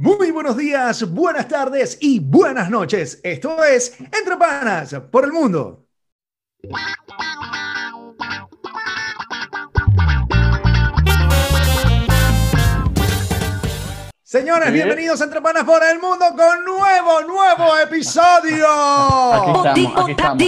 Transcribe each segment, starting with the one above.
Muy buenos días, buenas tardes y buenas noches. Esto es Entre Panas por el Mundo. Señores, bienvenidos a Entre Panas por el Mundo con nuevo, nuevo episodio. Aquí estamos, aquí estamos.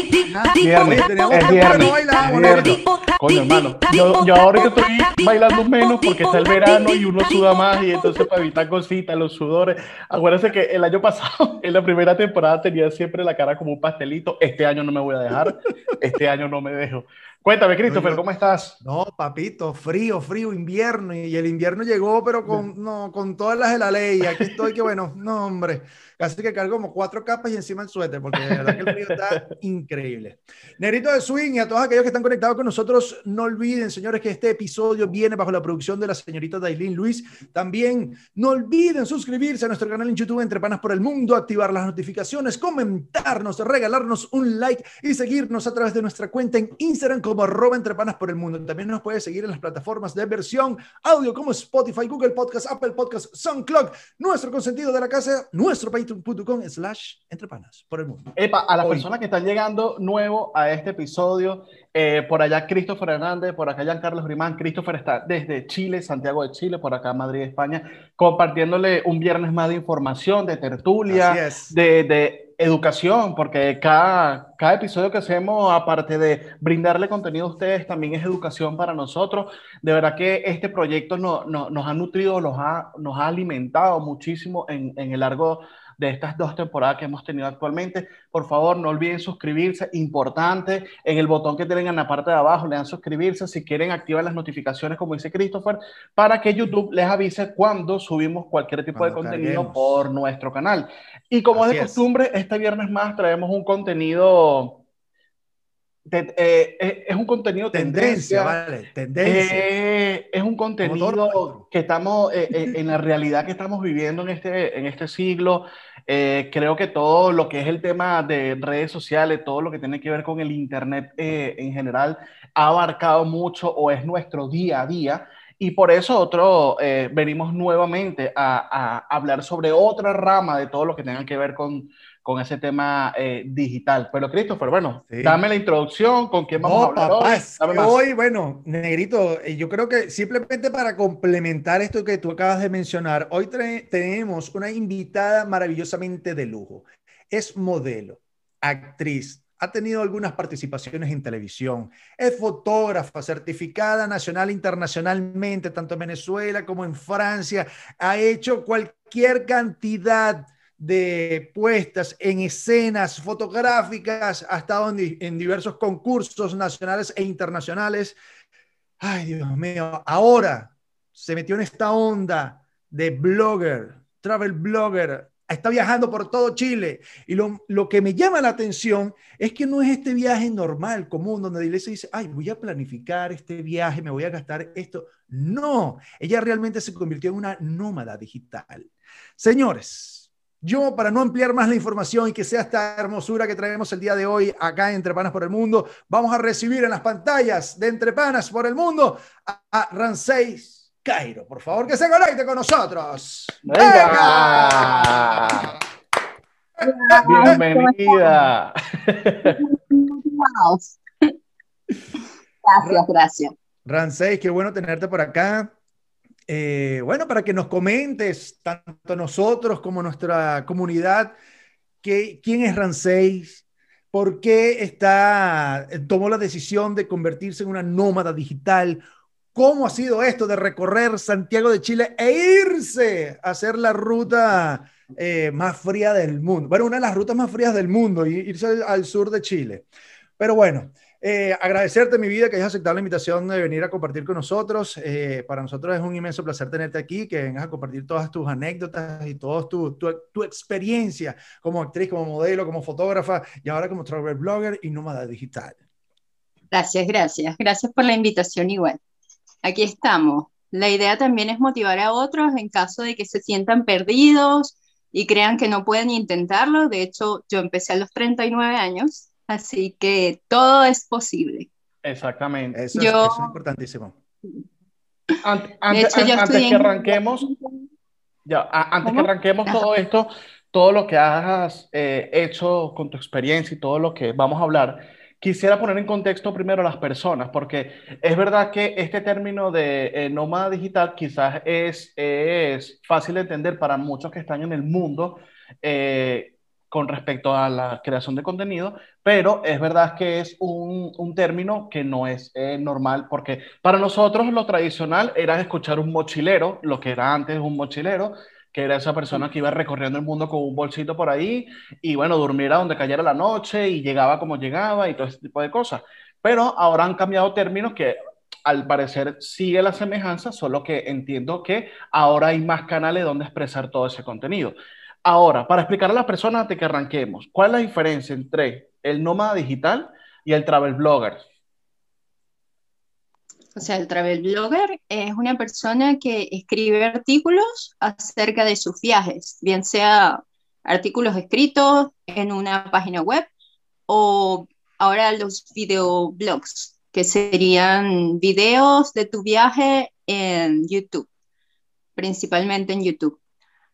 Viernes, es viernes, Coño, hermano, yo, yo ahorita estoy bailando menos porque está el verano y uno suda más y entonces para evitar cositas, los sudores. Acuérdense que el año pasado, en la primera temporada, tenía siempre la cara como un pastelito. Este año no me voy a dejar, este año no me dejo. Cuéntame, Christopher, ¿cómo estás? No, papito, frío, frío, invierno. Y el invierno llegó, pero con, no, con todas las de la ley. Aquí estoy, que bueno, no, hombre. Casi que cargo como cuatro capas y encima el suéter, porque de verdad que el frío está increíble. Negrito de Swing y a todos aquellos que están conectados con nosotros, no olviden, señores, que este episodio viene bajo la producción de la señorita Dailin Luis. También no olviden suscribirse a nuestro canal en YouTube Entre Panas por el Mundo, activar las notificaciones, comentarnos, regalarnos un like y seguirnos a través de nuestra cuenta en Instagram como arroba Entre Panas por el Mundo. También nos puede seguir en las plataformas de versión audio como Spotify, Google Podcast, Apple Podcast, SoundCloud, nuestro consentido de la casa, nuestro país patreon.com slash entrepanas por el mundo. Epa, a las personas que están llegando nuevo a este episodio, eh, por allá Christopher Hernández, por acá Carlos Rimán, Christopher está desde Chile, Santiago de Chile, por acá Madrid, España, compartiéndole un viernes más de información, de tertulia, de, de educación, porque cada, cada episodio que hacemos, aparte de brindarle contenido a ustedes, también es educación para nosotros. De verdad que este proyecto no, no, nos ha nutrido, nos ha, nos ha alimentado muchísimo en, en el largo de estas dos temporadas que hemos tenido actualmente. Por favor, no olviden suscribirse, importante, en el botón que tienen en la parte de abajo, le dan suscribirse, si quieren activar las notificaciones, como dice Christopher, para que YouTube les avise cuando subimos cualquier tipo de contenido por nuestro canal. Y como es de costumbre, este viernes más traemos un contenido... Eh, eh, es un contenido tendencia, vale, tendencia. Eh, es un contenido que estamos en la realidad que estamos viviendo en este, en este siglo. Creo que todo lo que es el tema de redes sociales, todo lo que tiene que ver con el Internet en general, ha abarcado mucho o es nuestro día a día. Y por eso otro, venimos nuevamente a, a, hablar sobre otra rama de todo lo que tenga que ver con, con ese tema eh, digital. Pero Christopher, bueno, dame la introducción, con quién vamos a hablar hoy. hoy, bueno, Negrito, eh, yo creo que simplemente para complementar esto que tú acabas de mencionar, hoy tenemos una invitada maravillosamente de lujo. Es modelo, actriz, ha tenido algunas participaciones en televisión, es fotógrafa certificada nacional e internacionalmente, tanto en Venezuela como en Francia, ha hecho cualquier cantidad de puestas en escenas fotográficas, ha estado en, diversos concursos nacionales e internacionales. Ay, Dios mío, ahora se metió en esta onda de blogger, travel blogger, está viajando por todo Chile. Y lo, lo, que me llama la atención es que no es este viaje normal, común, donde la iglesia dice, ay, voy a planificar este viaje, me voy a gastar esto. No, ella realmente se convirtió en una nómada digital. Señores, yo, para no ampliar más la información y que sea esta hermosura que traemos el día de hoy acá en Entre Panas por el Mundo, vamos a recibir en las pantallas de Entre Panas por el Mundo a, a Ranseis Cairo. Por favor, que se conecte con nosotros. ¡Venga! Bienvenida. Gracias, gracias. Ranseis, qué bueno tenerte por acá. Eh, bueno, para que nos comentes, tanto nosotros como nuestra comunidad, quién es Ranseis, por qué está, tomó la decisión de convertirse en una nómada digital, cómo ha sido esto de recorrer Santiago de Chile e irse a hacer la ruta eh, más fría del mundo. Bueno, una de las rutas más frías del mundo, irse al sur de Chile. Pero bueno, eh, agradecerte, mi vida, que hayas aceptado la invitación de venir a compartir con nosotros. Eh, para nosotros es un inmenso placer tenerte aquí, que vengas a compartir todas tus anécdotas y toda tu, tu, experiencia como actriz, como modelo, como fotógrafa y ahora como travel blogger y nómada digital. Gracias, gracias. Gracias por la invitación igual. Aquí estamos. La idea también es motivar a otros en caso de que se sientan perdidos y crean que no pueden intentarlo. De hecho, yo empecé a los 39 años Así que todo es posible. Exactamente. Eso, es, importantísimo. Antes, de hecho, antes que arranquemos, Ya, antes que arranquemos todo esto, todo lo que has eh, hecho con tu experiencia y todo lo que vamos a hablar, quisiera poner en contexto primero a las personas, porque es verdad que este término de eh, nómada digital quizás es, es fácil de entender para muchos que están en el mundo eh, con respecto a la creación de contenido, pero es verdad que es un, término que no es normal, porque para nosotros lo tradicional era escuchar un mochilero, lo que era antes un mochilero, que era esa persona que iba recorriendo el mundo con un bolsito por ahí y bueno, durmiera donde cayera la noche y llegaba como llegaba y todo ese tipo de cosas. Pero ahora han cambiado términos que al parecer sigue la semejanza, solo que entiendo que ahora hay más canales donde expresar todo ese contenido. Ahora, para explicar a las personas antes que arranquemos, ¿cuál es la diferencia entre el nómada digital y el travel blogger? O sea, el travel blogger es una persona que escribe artículos acerca de sus viajes, bien sea artículos escritos en una página web o ahora los videoblogs, que serían videos de tu viaje en YouTube, principalmente en YouTube.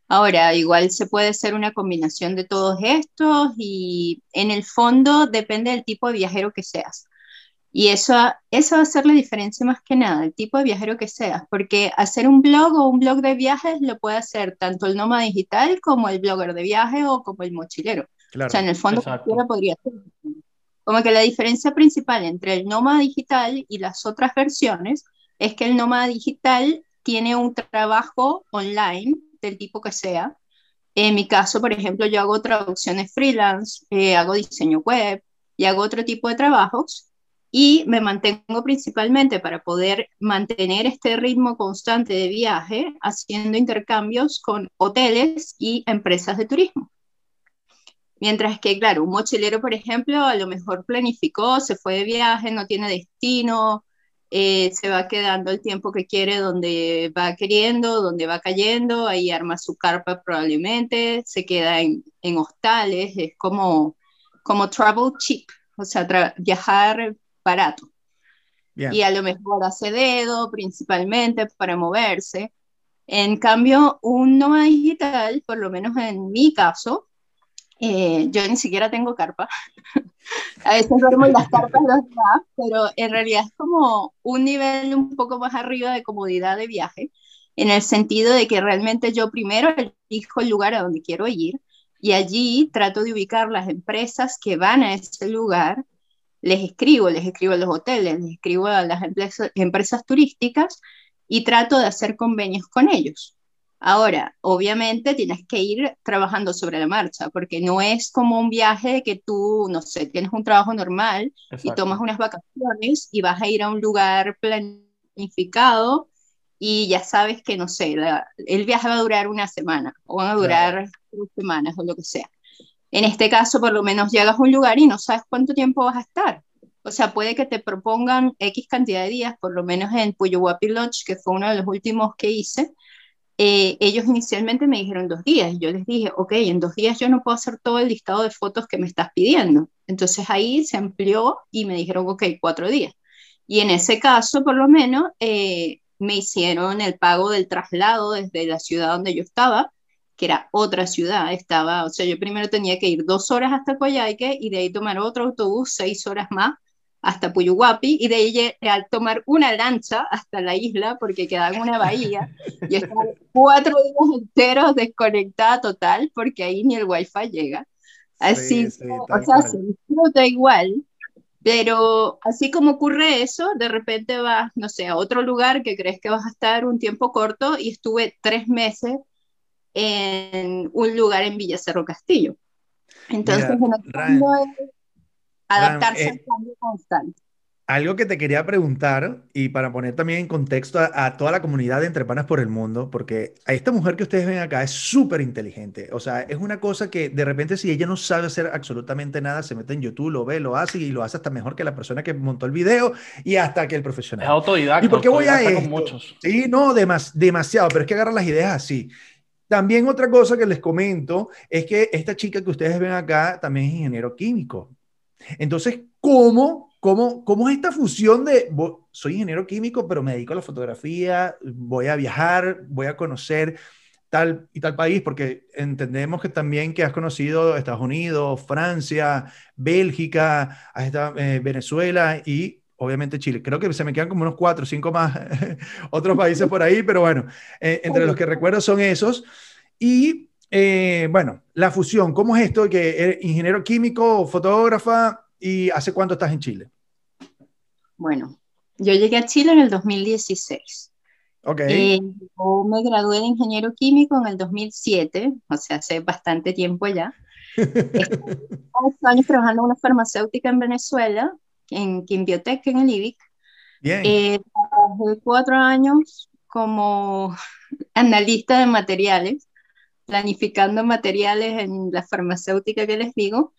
Ahora, igual se puede hacer una combinación de todos estos y en el fondo depende del tipo de viajero que seas. Y eso, eso va a ser la diferencia más que nada, el tipo de viajero que seas, porque hacer un blog o un blog de viajes lo puede hacer tanto el nómada digital como el blogger de viajes o como el mochilero. o sea, en el fondo cualquiera podría ser. Como que la diferencia principal entre el nómada digital y las otras versiones es que el nómada digital tiene un trabajo online del tipo que sea. En mi caso, por ejemplo, yo hago traducciones freelance, eh, hago diseño web y hago otro tipo de trabajos y me mantengo principalmente para poder mantener este ritmo constante de viaje haciendo intercambios con hoteles y empresas de turismo. Mientras que, claro, un mochilero, por ejemplo, a lo mejor planificó, se fue de viaje, no tiene destino, eh, se va quedando el tiempo que quiere donde va queriendo, donde va cayendo, ahí arma su carpa probablemente, se queda en, en hostales, es como, como travel cheap, o sea, viajar barato. Y a lo mejor hace dedo principalmente para moverse. En cambio, un nómada digital, por lo menos en mi caso, eh, yo ni siquiera tengo carpa. a veces duermo en las carpas pero en realidad es como un nivel un poco más arriba de comodidad de viaje, en el sentido de que realmente yo primero elijo el lugar a donde quiero ir y allí trato de ubicar las empresas que van a ese lugar les escribo, les escribo a los hoteles, les escribo a las empresas, turísticas y trato de hacer convenios con ellos. Ahora, obviamente tienes que ir trabajando sobre la marcha, porque no es como un viaje que tú, no sé, tienes un trabajo normal y tomas unas vacaciones y vas a ir a un lugar planificado y ya sabes que, no sé, el viaje va a durar una semana o van a durar tres semanas o lo que sea. En este caso, por lo menos llegas a un lugar y no sabes cuánto tiempo vas a estar. O sea, puede que te propongan X cantidad de días, por lo menos en Puyuhuapi Lodge, que fue uno de los últimos que hice. Eh, ellos inicialmente me dijeron dos días. Yo les dije, ok, en dos días yo no puedo hacer todo el listado de fotos que me estás pidiendo. Entonces ahí se amplió y me dijeron, ok, cuatro días. Y en ese caso, por lo menos, eh, me hicieron el pago del traslado desde la ciudad donde yo estaba que era otra ciudad, estaba, o sea, yo primero tenía que ir dos horas hasta Coyhaique y de ahí tomar otro autobús seis horas más hasta Puyuhuapi y de ahí al tomar una lancha hasta la isla porque quedaba en una bahía y estaba cuatro días enteros desconectada total porque ahí ni el wifi llega. Así, o sea, se disfruta igual, pero así como ocurre eso, de repente vas, no sé, a otro lugar que crees que vas a estar un tiempo corto y estuve tres meses en un lugar en Villa Cerro Castillo. Entonces, adaptarse eh, al cambio constante. Algo que te quería preguntar y para poner también en contexto a, toda la comunidad de Entre Panas por el Mundo, porque a esta mujer que ustedes ven acá es súper inteligente. O sea, es una cosa que de repente si ella no sabe hacer absolutamente nada, se mete en YouTube, lo ve, lo hace y lo hace hasta mejor que la persona que montó el video y hasta que el profesional. Es autodidacta. ¿Y por qué voy a esto? muchos. Sí, no, demasiado, pero es que agarra las ideas así. También otra cosa que les comento es que esta chica que ustedes ven acá también es ingeniero químico. Entonces, ¿cómo, cómo, cómo es esta fusión de, soy ingeniero químico, pero me dedico a la fotografía, voy a viajar, voy a conocer? tal y tal país? Porque entendemos que también que has conocido Estados Unidos, Francia, Bélgica, has estado, eh, Venezuela y obviamente Chile. Creo que se me quedan como unos cuatro o cinco más otros países por ahí, pero bueno, eh, entre los que recuerdo son esos. Y eh, bueno, la fusión, ¿cómo es esto? Que eres ingeniero químico, fotógrafa, ¿y hace cuánto estás en Chile? Bueno, yo llegué a Chile en el 2016. Ok. Eh, yo me gradué de ingeniero químico en el 2007, o sea, hace bastante tiempo ya. Estuve años trabajando en una farmacéutica en Venezuela, en Quimbiotec, en el IBIC. Bien. Eh, trabajé cuatro años como analista de materiales, planificando materiales en la farmacéutica que les digo.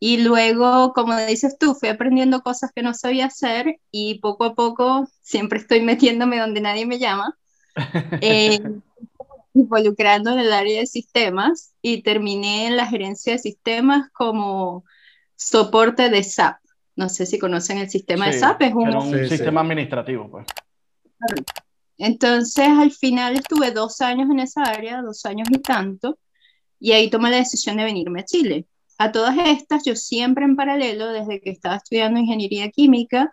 Y luego, como dices tú, fui aprendiendo cosas que no sabía hacer y poco a poco siempre estoy metiéndome donde nadie me llama, eh, involucrando en el área de sistemas y terminé en la gerencia de sistemas como soporte de SAP. No sé si conocen el sistema de Sí, SAP, es un, un Sí, sí. sistema administrativo, pues. Entonces, al final estuve dos años en esa área, dos años y tanto, y ahí tomé la decisión de venirme a Chile. A todas estas, yo siempre en paralelo, desde que estaba estudiando ingeniería química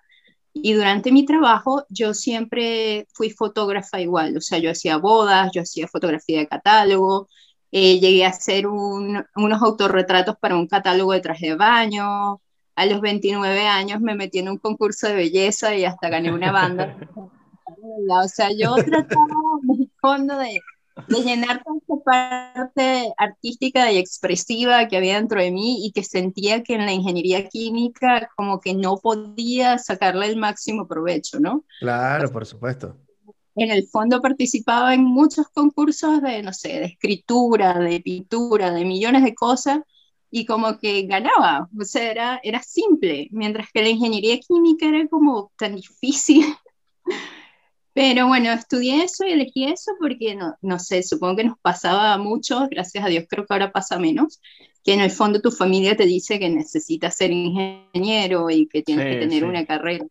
y durante mi trabajo, yo siempre fui fotógrafa igual, o sea, yo hacía bodas, yo hacía fotografía de catálogo, eh, llegué a hacer un- unos autorretratos para un catálogo de traje de baño. A los 29 años me metí en un concurso de belleza y hasta gané una banda. O sea, yo trataba en el fondo de, de llenar toda esta parte artística y expresiva que había dentro de mí y que sentía que en la ingeniería química como que no podía sacarle el máximo provecho, ¿no? Claro, por supuesto. En el fondo participaba en muchos concursos de, no sé, de escritura, de pintura, de millones de cosas y como que ganaba, o sea, era, era simple, mientras que la ingeniería química era como tan difícil. Pero bueno, estudié eso y elegí eso porque, no, no sé, supongo que nos pasaba mucho, gracias a Dios creo que ahora pasa menos, que en el fondo tu familia te dice que necesitas ser ingeniero y que tienes Sí, que tener sí. una carrera.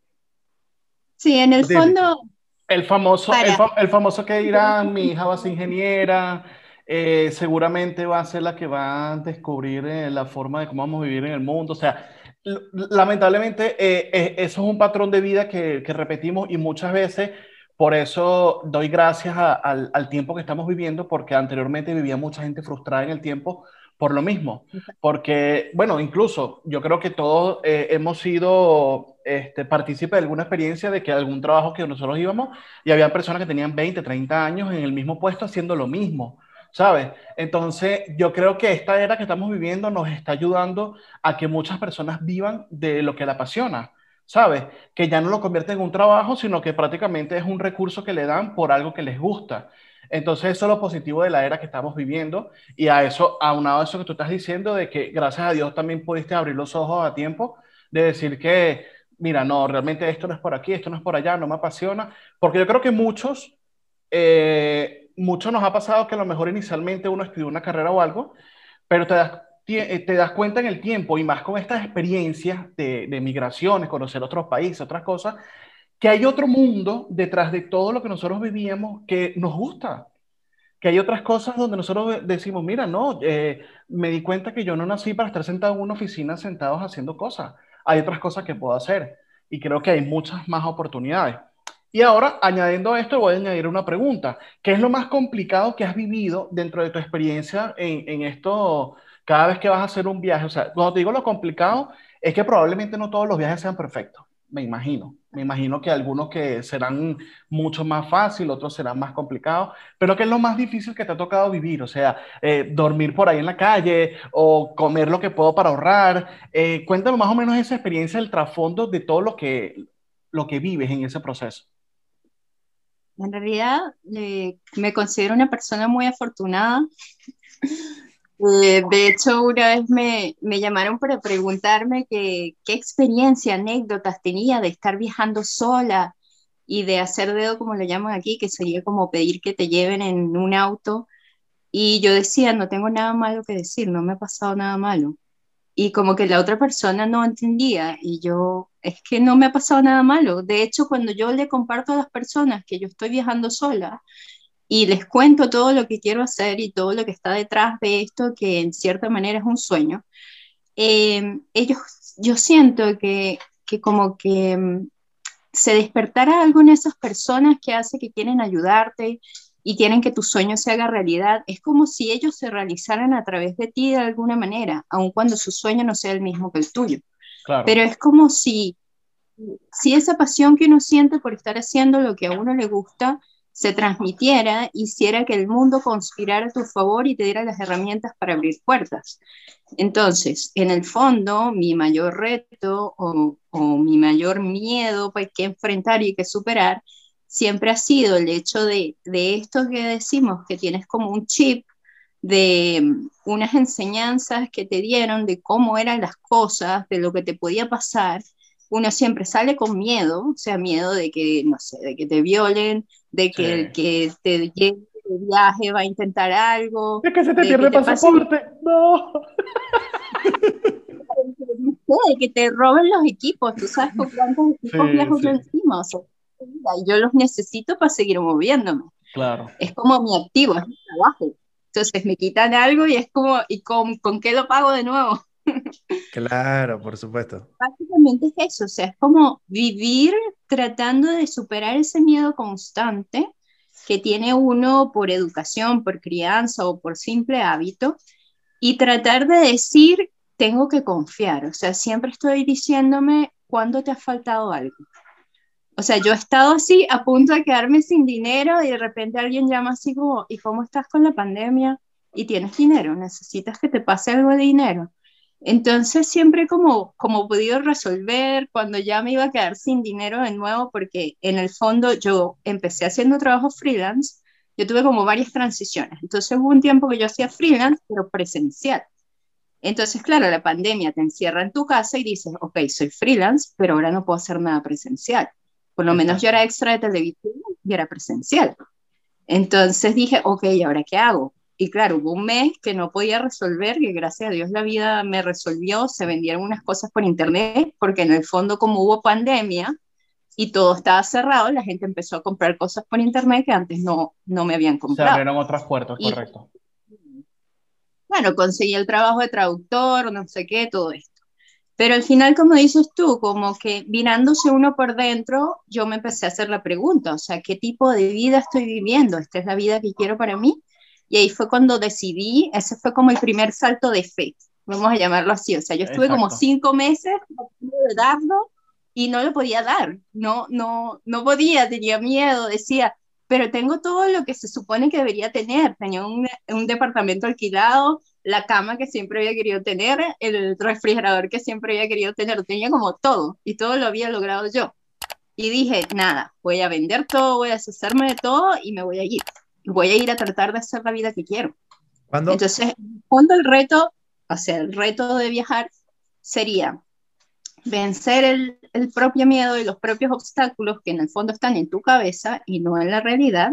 Sí, en el Típico. fondo, El famoso, el, fa- el famoso que dirán, mi hija va a ser ingeniera, eh, seguramente va a ser la que va a descubrir eh, la forma de cómo vamos a vivir en el mundo. O sea, lamentablemente eh, eh, eso es un patrón de vida que, que repetimos y muchas veces por eso doy gracias a- al, al tiempo que estamos viviendo, porque anteriormente vivía mucha gente frustrada en el tiempo por lo mismo. Porque, bueno, incluso yo creo que todos eh, hemos sido este, partícipes de alguna experiencia de que algún trabajo que nosotros íbamos y había personas que tenían 20, 30 años en el mismo puesto haciendo lo mismo, ¿sabes? Entonces, yo creo que esta era que estamos viviendo nos está ayudando a que muchas personas vivan de lo que la apasiona, ¿sabes? Que ya no lo convierten en un trabajo, sino que prácticamente es un recurso que le dan por algo que les gusta. Entonces, eso es lo positivo de la era que estamos viviendo. Y a eso, aunado a eso que tú estás diciendo, de que gracias a Dios también pudiste abrir los ojos a tiempo, de decir que, mira, no, realmente esto no es por aquí, esto no es por allá, no me apasiona. Porque yo creo que muchos, eh, muchos nos ha pasado que a lo mejor inicialmente uno estudió una carrera o algo, pero te das, te das cuenta en el tiempo, y más con estas experiencias de, de migraciones, conocer otros países, otras cosas, que hay otro mundo detrás de todo lo que nosotros vivíamos que nos gusta que hay otras cosas donde nosotros decimos, mira, no, eh, me di cuenta que yo no nací para estar sentado en una oficina sentados haciendo cosas. Hay otras cosas que puedo hacer y creo que hay muchas más oportunidades. Y ahora, añadiendo a esto, voy a añadir una pregunta. ¿Qué es lo más complicado que has vivido dentro de tu experiencia en, en esto cada vez que vas a hacer un viaje? O sea, cuando te digo lo complicado, es que probablemente no todos los viajes sean perfectos, me imagino. Me imagino que algunos que serán mucho más fácil, otros serán más complicados, pero ¿qué es lo más difícil que te ha tocado vivir? O sea, eh, dormir por ahí en la calle o comer lo que puedo para ahorrar. Eh, cuéntame más o menos esa experiencia, el trasfondo de todo lo que, lo que vives en ese proceso. En realidad, eh, me considero una persona muy afortunada. Eh, de hecho, una vez me, me llamaron para preguntarme que, qué experiencia, anécdotas tenía de estar viajando sola y de hacer dedo, como lo llaman aquí, que sería como pedir que te lleven en un auto. Y yo decía, no tengo nada malo que decir, no me ha pasado nada malo. Y como que la otra persona no entendía y yo, es que no me ha pasado nada malo. De hecho, cuando yo le comparto a las personas que yo estoy viajando sola, y les cuento todo lo que quiero hacer y todo lo que está detrás de esto, que en cierta manera es un sueño, eh, ellos, yo siento que, que como que mm, se despertara algo en esas personas que hace que quieren ayudarte y quieren que tu sueño se haga realidad. Es como si ellos se realizaran a través de ti de alguna manera, aun cuando su sueño no sea el mismo que el tuyo. Pero es como si, si esa pasión que uno siente por estar haciendo lo que a uno le gusta, se transmitiera, hiciera que el mundo conspirara a tu favor y te diera las herramientas para abrir puertas. Entonces, en el fondo, mi mayor reto o, mi mayor miedo pues, que enfrentar y que superar siempre ha sido el hecho de, de esto que decimos, que tienes como un chip de mm, unas enseñanzas que te dieron de cómo eran las cosas, de lo que te podía pasar, uno siempre sale con miedo, o sea, miedo de que, no sé, de que te violen, de que el que te llegue de viaje va a intentar algo. De que se te pierde el pasaporte, no. de que te roben los equipos, tú sabes con cuántos equipos viajo yo encima, o sea, yo los necesito para seguir moviéndome. Claro. Es como mi activo, es mi trabajo. Entonces me quitan algo y es como, ¿y con, con qué lo pago de nuevo? Claro, por supuesto. Básicamente es eso, o sea, es como vivir tratando de superar ese miedo constante que tiene uno por educación, por crianza o por simple hábito y tratar de decir, tengo que confiar, o sea, siempre estoy diciéndome cuándo te ha faltado algo. O sea, yo he estado así a punto de quedarme sin dinero y de repente alguien llama así como, ¿y cómo estás con la pandemia? Y tienes dinero, necesitas que te pase algo de dinero. Entonces siempre como, como he podido resolver cuando ya me iba a quedar sin dinero de nuevo, porque en el fondo yo empecé haciendo trabajo freelance, yo tuve como varias transiciones. Entonces hubo un tiempo que yo hacía freelance, pero presencial. Entonces, claro, la pandemia te encierra en tu casa y dices, ok, soy freelance, pero ahora no puedo hacer nada presencial. Por lo menos yo era extra de televisión y era presencial. Entonces dije, ok, ¿y ahora qué hago? Y claro, hubo un mes que no podía resolver, que gracias a Dios la vida me resolvió, se vendieron unas cosas por internet, porque en el fondo como hubo pandemia y todo estaba cerrado, la gente empezó a comprar cosas por internet que antes no, no me habían comprado. Se abrieron otras puertas, correcto. Bueno, conseguí el trabajo de traductor, no sé qué, todo esto. Pero al final, como dices tú, como que mirándose uno por dentro, yo me empecé a hacer la pregunta, o sea, ¿qué tipo de vida estoy viviendo? ¿Esta es la vida que quiero para mí? Y ahí fue cuando decidí, ese fue como el primer salto de fe, vamos a llamarlo así. O sea, yo estuve como cinco meses de darlo y no lo podía dar, no, no, no podía, tenía miedo, decía, pero tengo todo lo que se supone que debería tener. Tenía un, un departamento alquilado, la cama que siempre había querido tener, el refrigerador que siempre había querido tener, tenía como todo y todo lo había logrado yo. Y dije, nada, voy a vender todo, voy a deshacerme de todo y me voy a ir voy a ir a tratar de hacer la vida que quiero. ¿Cuándo? Entonces, cuando el reto, o sea, el reto de viajar sería vencer el, el, propio miedo y los propios obstáculos que en el fondo están en tu cabeza y no en la realidad,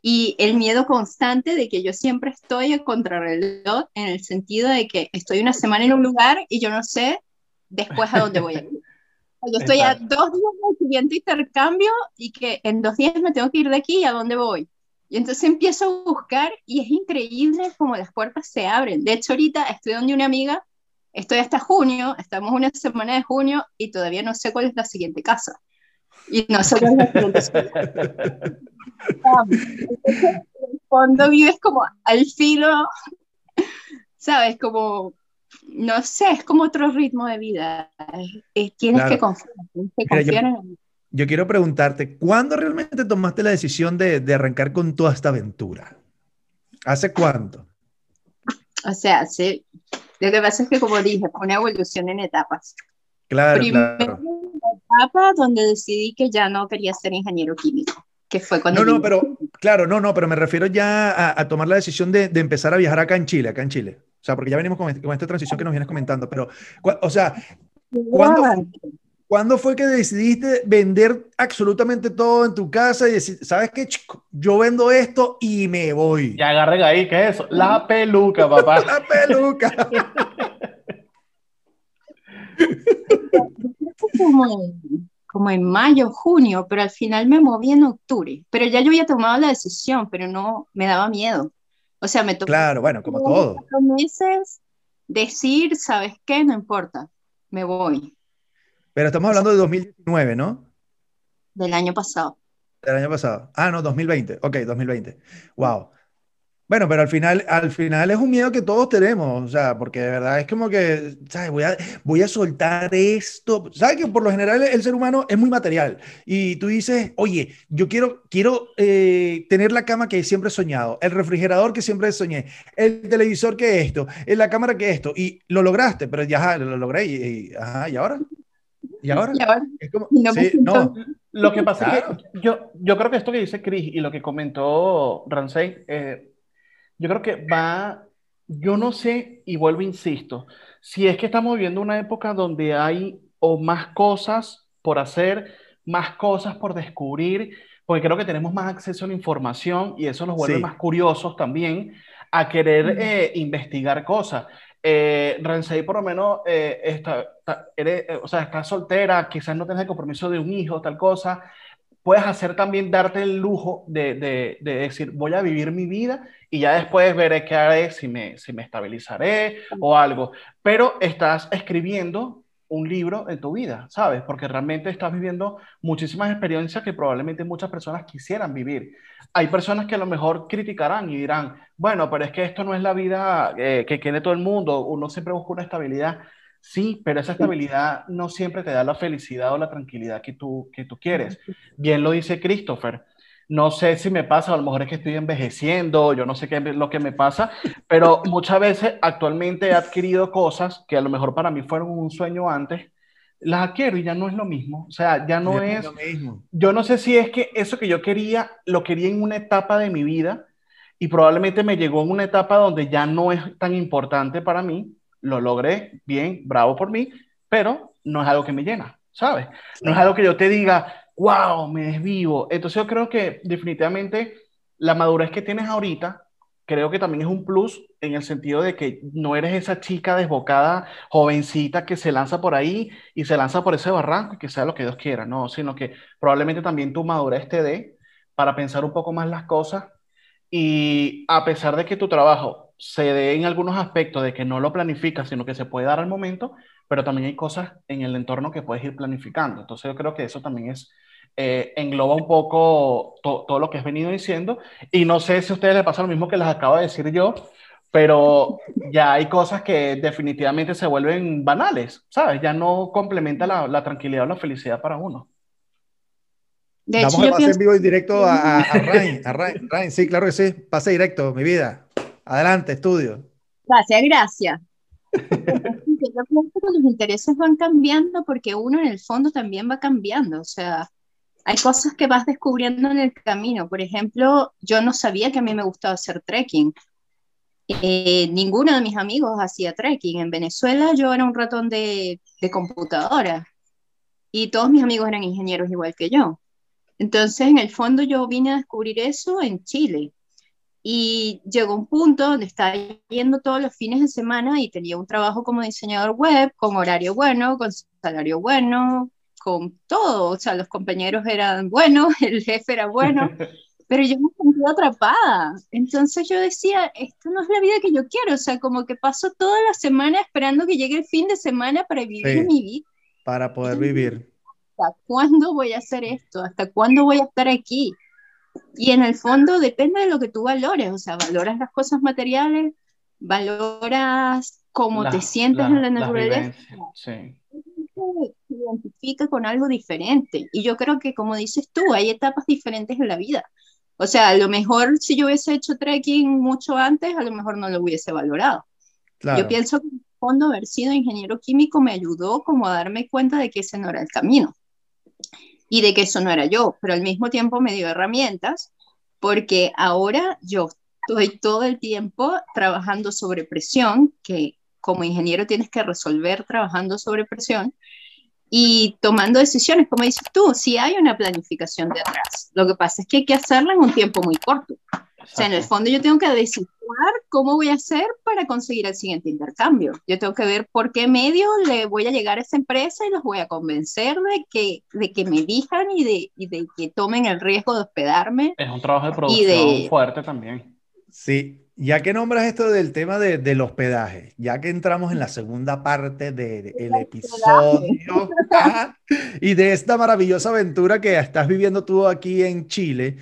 y el miedo constante de que yo siempre estoy en contrarreloj en el sentido de que estoy una semana en un lugar y yo no sé después a dónde voy a ir. Yo estoy a dos días del siguiente intercambio y que en dos días me tengo que ir de aquí y a dónde voy. Y entonces empiezo a buscar y es increíble como las puertas se abren. De hecho, ahorita estoy donde una amiga, estoy hasta junio, estamos una semana de junio y todavía no sé cuál es la siguiente casa. Y no sé cuál es la siguiente ciudad. en el fondo vives como al filo, ¿sabes? Como, no sé, es como otro ritmo de vida. tienes que confiar, tienes que confiar en yo quiero preguntarte, ¿cuándo realmente tomaste la decisión de, de, arrancar con toda esta aventura? ¿Hace cuánto? O sea, hace, lo que pasa es que como dije, fue una evolución en etapas. Claro, Primero, claro. etapa donde decidí que ya no quería ser ingeniero químico, que fue cuando... No, no, pero, claro, no, no, pero me refiero ya a, a tomar la decisión de, de, empezar a viajar acá en Chile, acá en Chile. O sea, porque ya venimos con, este, con esta transición que nos vienes comentando, pero, o sea, ¿cuándo, ¿Cuándo fue que decidiste vender absolutamente todo en tu casa y decir, ¿sabes qué, chico? Yo vendo esto y me voy. Ya agarren ahí, ¿qué es eso? La peluca, papá. La peluca. como, como en mayo, junio, pero al final me moví en octubre. Pero ya yo había tomado la decisión, pero no, me daba miedo. O sea, me tocó. Claro, bueno, como todo. meses decir, ¿sabes qué? No importa, me voy. Pero estamos hablando de 2019, ¿no? Del año pasado. Del año pasado. Ah, no, 2020. Ok, 2020. Wow. Bueno, pero al final, al final es un miedo que todos tenemos, o sea, porque de verdad es como que, ¿sabes? Voy a, voy a soltar esto. ¿Sabes que por lo general el ser humano es muy material? Y tú dices, oye, yo quiero, quiero eh, tener la cama que siempre he soñado, el refrigerador que siempre soñé, el televisor que esto, la cámara que esto, y lo lograste, pero ya lo logré, y, ajá, ¿y ahora? ¿Y ahora? Es como, no, Lo que pasa es que yo, yo creo que esto que dice Chris y lo que comentó Ransay, eh, yo creo que va, yo no sé, y vuelvo, insisto, si es que estamos viviendo una época donde hay o más cosas por hacer, más cosas por descubrir, porque creo que tenemos más acceso a la información y eso nos vuelve más curiosos también a querer eh, investigar cosas. Eh, por lo menos eh, está, eh, o sea, está soltera, quizás no tenga el compromiso de un hijo, tal cosa, puedes hacer también darte el lujo de, de, de, decir, voy a vivir mi vida y ya después veré qué haré, si me, si me estabilizaré o algo. Pero estás escribiendo un libro en tu vida, ¿sabes? Porque realmente estás viviendo muchísimas experiencias que probablemente muchas personas quisieran vivir. Hay personas que a lo mejor criticarán y dirán, bueno, pero es que esto no es la vida eh, que quiere todo el mundo, uno siempre busca una estabilidad. Sí, pero esa estabilidad no siempre te da la felicidad o la tranquilidad que tú, que tú quieres. Bien lo dice Christopher. No sé si me pasa, a lo mejor es que estoy envejeciendo, yo no sé qué es lo que me pasa, pero muchas veces actualmente he adquirido cosas que a lo mejor para mí fueron un sueño antes, las adquiero y ya no es lo mismo. O sea, ya no es... Lo mismo. Yo no sé si es que eso que yo quería, lo quería en una etapa de mi vida y probablemente me llegó en una etapa donde ya no es tan importante para mí lo logré, bien, bravo por mí, pero no es algo que me llena, ¿sabes? No es algo que yo te diga, wow, me desvivo. Entonces yo creo que definitivamente la madurez que tienes ahorita, creo que también es un plus en el sentido de que no eres esa chica desbocada, jovencita que se lanza por ahí y se lanza por ese barranco y que sea lo que Dios quiera, no, sino que probablemente también tu madurez te dé para pensar un poco más las cosas y a pesar de que tu trabajo se dé en algunos aspectos de que no lo planificas, sino que se puede dar al momento, pero también hay cosas en el entorno que puedes ir planificando. Entonces yo creo que eso también es, eh, engloba un poco todo lo que has venido diciendo. Y no sé si a ustedes les pasa lo mismo que les acabo de decir yo, pero ya hay cosas que definitivamente se vuelven banales, ¿sabes? Ya no complementa la, la tranquilidad o la felicidad para uno. De Vamos a pasar en vivo y directo a, a, a Rain. sí, claro que sí. Pase directo, mi vida. Adelante, estudio. Gracias, gracias. los intereses van cambiando porque uno en el fondo también va cambiando. O sea, hay cosas que vas descubriendo en el camino. Por ejemplo, yo no sabía que a mí me gustaba hacer trekking. Eh, ninguno de mis amigos hacía trekking. En Venezuela yo era un ratón de, de computadora y todos mis amigos eran ingenieros igual que yo. Entonces, en el fondo yo vine a descubrir eso en Chile. Y llegó un punto donde estaba yendo todos los fines de semana y tenía un trabajo como diseñador web, con horario bueno, con salario bueno, con todo. O sea, los compañeros eran buenos, el jefe era bueno, pero yo me sentía atrapada. Entonces yo decía, esto no es la vida que yo quiero. O sea, como que paso toda la semana esperando que llegue el fin de semana para vivir mi vida. Para poder vivir. ¿Hasta cuándo voy a hacer esto? ¿Hasta cuándo voy a estar aquí? Y en el fondo depende de lo que tú valores, o sea, valoras las cosas materiales, valoras cómo te sientes en la naturaleza. Sí. Identifica con algo diferente. Y yo creo que, como dices tú, hay etapas diferentes en la vida. O sea, a lo mejor si yo hubiese hecho trekking mucho antes, a lo mejor no lo hubiese valorado. Yo pienso que en el fondo haber sido ingeniero químico me ayudó como a darme cuenta de que ese no era el camino y de que eso no era yo, pero al mismo tiempo me dio herramientas porque ahora yo estoy todo el tiempo trabajando sobre presión, que como ingeniero tienes que resolver trabajando sobre presión y tomando decisiones, como dices tú, si hay una planificación de atrás. Lo que pasa es que hay que hacerla en un tiempo muy corto. O sea, en el fondo yo tengo que decidir cómo voy a hacer para conseguir el siguiente intercambio. Yo tengo que ver por qué medio le voy a llegar a esa empresa y los voy a convencer de que, de que me elijan y de, y de que tomen el riesgo de hospedarme. Es un trabajo de producción fuerte también. Sí, ya que nombras esto del tema de, del hospedaje, ya que entramos en la segunda parte del episodio y de esta maravillosa aventura que estás viviendo tú aquí en Chile,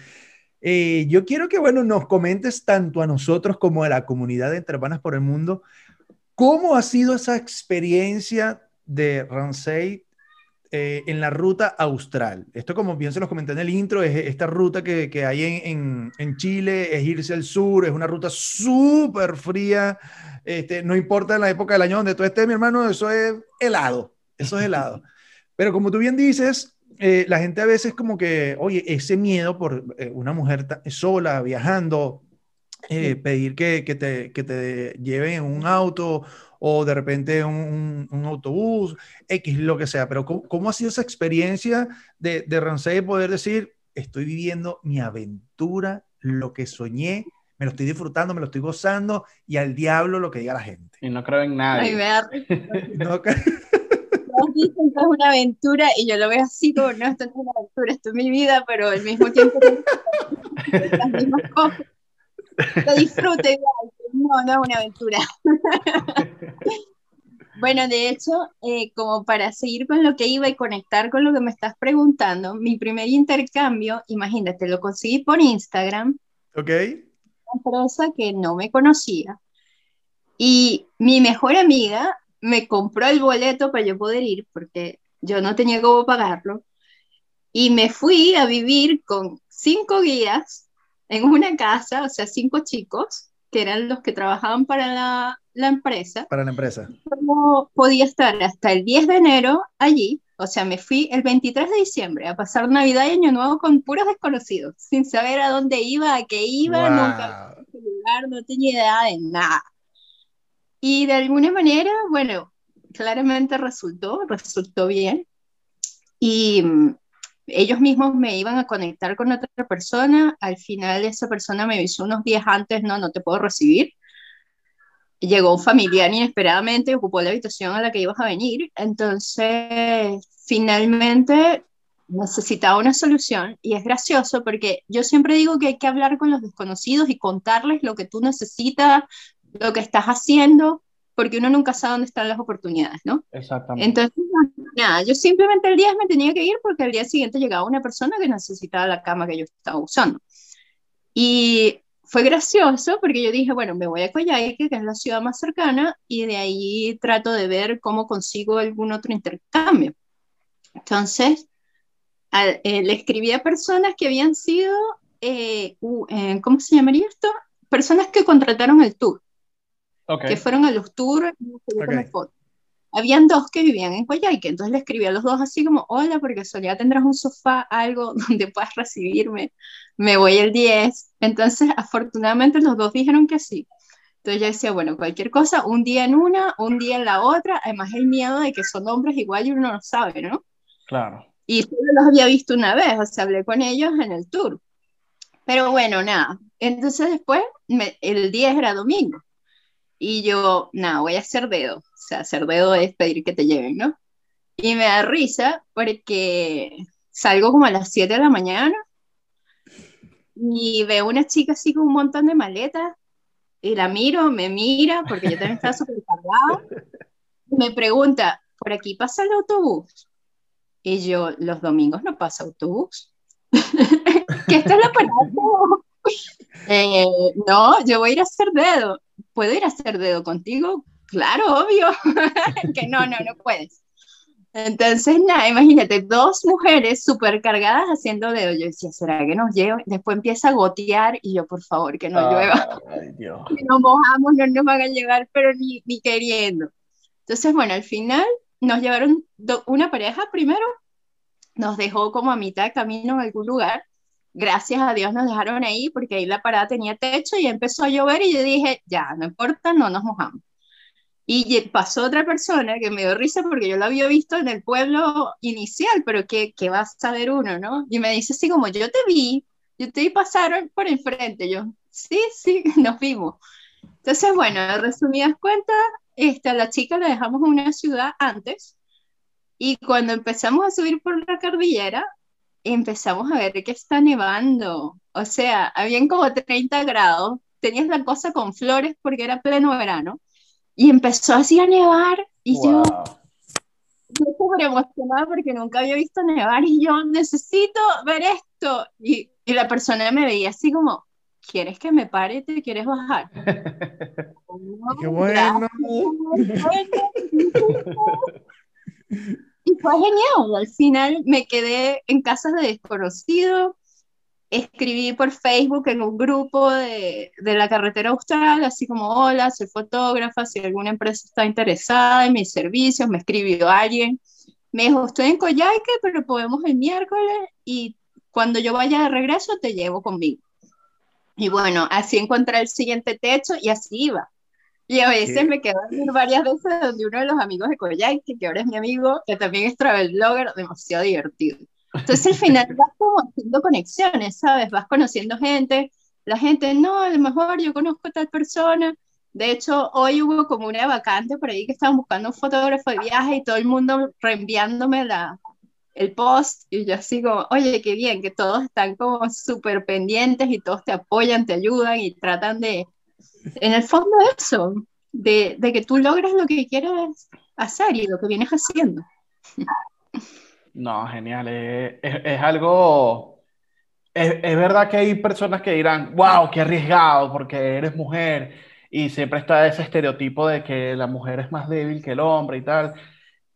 eh, yo quiero que, bueno, nos comentes tanto a nosotros como a la comunidad de Entre por el Mundo, ¿cómo ha sido esa experiencia de Ramsey eh, en la ruta austral. Esto, como bien se los comenté en el intro, es esta ruta que, que hay en, en, Chile, es irse al sur, es una ruta súper fría, este, no importa en la época del año donde tú estés, mi hermano, eso es helado, eso es helado. Pero como tú bien dices, eh, la gente a veces como que, oye, ese miedo por eh, una mujer sola, viajando, pedir que, que, te, que te lleven en un auto o de repente un, un, autobús, X, lo que sea. Pero ¿cómo, ha sido esa experiencia de, de Rancé poder decir, estoy viviendo mi aventura, lo que soñé, me lo estoy disfrutando, me lo estoy gozando y al diablo lo que diga la gente? Y no creo en nadie. no, dicen que es una aventura y yo lo veo así como, no, esto no es una aventura, esto es mi vida, pero al mismo tiempo las mismas cosas. Lo disfruto igual, no, no es una aventura. bueno, de hecho, eh, como para seguir con lo que iba y conectar con lo que me estás preguntando, mi primer intercambio, imagínate, lo conseguí por Instagram. Ok. Una empresa que no me conocía. Y mi mejor amiga me compró el boleto para yo poder ir, porque yo no tenía cómo pagarlo. Y me fui a vivir con cinco guías en una casa, o sea, cinco chicos, que eran los que trabajaban para la, la empresa. Para la empresa. Yo podía estar hasta el 10 de enero allí, o sea, me fui el 23 de diciembre a pasar Navidad y Año Nuevo con puros desconocidos, sin saber a dónde iba, a qué iba, nunca lugar, no tenía idea de nada. Y de alguna manera, bueno, claramente resultó, resultó bien. Y ellos mismos me iban a conectar con otra persona, al final esa persona me avisó unos días antes, no, no te puedo recibir. Llegó un familiar inesperadamente, ocupó la habitación a la que ibas a venir, entonces finalmente necesitaba una solución y es gracioso porque yo siempre digo que hay que hablar con los desconocidos y contarles lo que tú necesitas, lo que estás haciendo, porque uno nunca sabe dónde están las oportunidades, ¿no? Exactamente. Entonces, nada, yo simplemente el día me tenía que ir porque al día siguiente llegaba una persona que necesitaba la cama que yo estaba usando. Y fue gracioso porque yo dije, bueno, me voy a Coyhaique, que es la ciudad más cercana, y de ahí trato de ver cómo consigo algún otro intercambio. Entonces, eh, le escribí a personas que habían sido, eh, eh, ¿cómo se llamaría esto? Personas que contrataron el tour que fueron a los tours okay. Habían dos que vivían en Coyhaique, entonces le escribí a los dos así como, hola, porque solía tendrás un sofá, algo donde puedas recibirme, me voy el 10. Entonces, afortunadamente los dos dijeron que sí. Entonces yo decía, bueno, cualquier cosa, un día en una, un día en la otra, además el miedo de que son hombres igual y uno no sabe, ¿no? Claro. Y solo los había visto una vez, o sea, hablé con ellos en el tour. Pero bueno, nada. Entonces después, el 10 era domingo. Y yo, nada, voy a hacer dedo. O sea, hacer dedo es pedir que te lleven, ¿no? Y me da risa porque salgo como a las 7 de la mañana y veo una chica así con un montón de maletas y la miro, me mira porque yo también estaba súper cargada. Me pregunta, ¿por aquí pasa el autobús? Y yo, los domingos no pasa autobús. ¿Qué está la parada? Eh, no, yo voy a ir a hacer dedo. ¿Puedo ir a hacer dedo contigo? Claro, obvio, que no, no, no puedes. Entonces, nada, imagínate, dos mujeres súper cargadas haciendo dedo. Yo decía, ¿será que nos lleva? Después empieza a gotear y yo, por favor, que no llueva. Que nos mojamos, no nos van a llevar, pero ni, ni queriendo. Entonces, bueno, al final nos llevaron una pareja primero, nos dejó como a mitad de camino en algún lugar gracias a Dios nos dejaron ahí porque ahí la parada tenía techo y empezó a llover y yo dije, ya, no importa, no nos mojamos. Y pasó otra persona que me dio risa porque yo la había visto en el pueblo inicial, pero ¿qué, qué va a saber uno, no? Y me dice así como, yo te vi, yo te vi pasar por enfrente, yo, Sí, sí, nos vimos. Entonces, bueno, resumidas cuentas, este, a la chica la dejamos en una ciudad antes y cuando empezamos a subir por la cordillera, empezamos a ver que está nevando. O sea, habían como 30 grados, tenías la cosa con flores porque era pleno verano y empezó así a nevar y yo yo súper emocionada porque nunca había visto nevar y yo necesito ver esto. Y, y, la persona me veía así como, ¿quieres que me pare? ¿Te quieres bajar? ¡Qué bueno! y fue genial. Al final me quedé en casas de desconocido. Escribí por Facebook en un grupo de, de la carretera austral, así como, hola, soy fotógrafa, si alguna empresa está interesada en mis servicios, me escribió alguien. Me dijo, estoy en Coyhaique, pero podemos el miércoles y cuando yo vaya de regreso te llevo conmigo. Y bueno, así encontré el siguiente techo y así iba. Y a veces me quedo a varias veces donde uno de los amigos de Coyhaique, que ahora es mi amigo, que también es travel blogger, demasiado divertido. Entonces al final vas como haciendo conexiones, ¿sabes? Vas conociendo gente, la gente, no, a lo mejor yo conozco a tal persona. De hecho, hoy hubo como una vacante por ahí que estaban buscando un fotógrafo de viaje y todo el mundo reenviándome la, el post y yo así como, oye, qué bien, que todos están como súper pendientes y todos te apoyan, te ayudan y tratan de, en el fondo eso, de, de que tú logres lo que quieres hacer y lo que vienes haciendo. No, genial, es, es, algo, es, es, verdad que hay personas que dirán, wow, qué arriesgado porque eres mujer y siempre está ese estereotipo de que la mujer es más débil que el hombre y tal.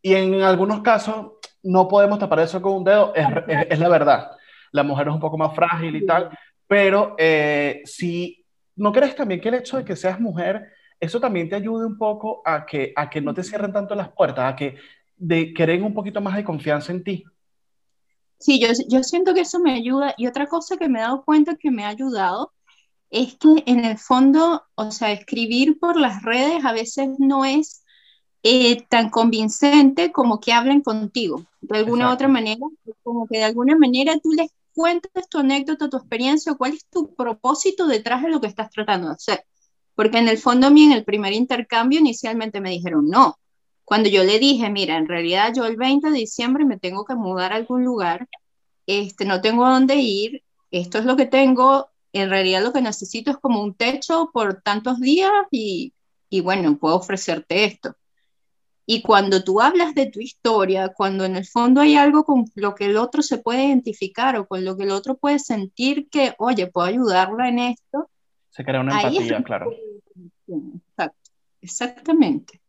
Y en algunos casos no podemos tapar eso con un dedo, es, la verdad. La mujer es un poco más frágil y tal, pero eh, si no crees también que el hecho de que seas mujer, eso también te ayude un poco a que, a que no te cierren tanto las puertas, a que de, creen un poquito más de confianza en ti. Sí, yo, yo siento que eso me ayuda. Y otra cosa que me he dado cuenta que me ha ayudado es que en el fondo, o sea, escribir por las redes a veces no es eh, tan convincente como que hablen contigo, de alguna u otra manera, como que de alguna manera tú les cuentas tu anécdota, tu experiencia, cuál es tu propósito detrás de lo que estás tratando de hacer. Porque en el fondo a mí en el primer intercambio inicialmente me dijeron no. Cuando yo le dije, mira, en realidad yo el 20 de diciembre me tengo que mudar a algún lugar, este, no tengo dónde ir, esto es lo que tengo, en realidad lo que necesito es como un techo por tantos días y, y bueno, puedo ofrecerte esto. Y cuando tú hablas de tu historia, cuando en el fondo hay algo con lo que el otro se puede identificar o con lo que el otro puede sentir que, oye, puedo ayudarla en esto. Se crea una empatía, claro. Exacto, exactamente.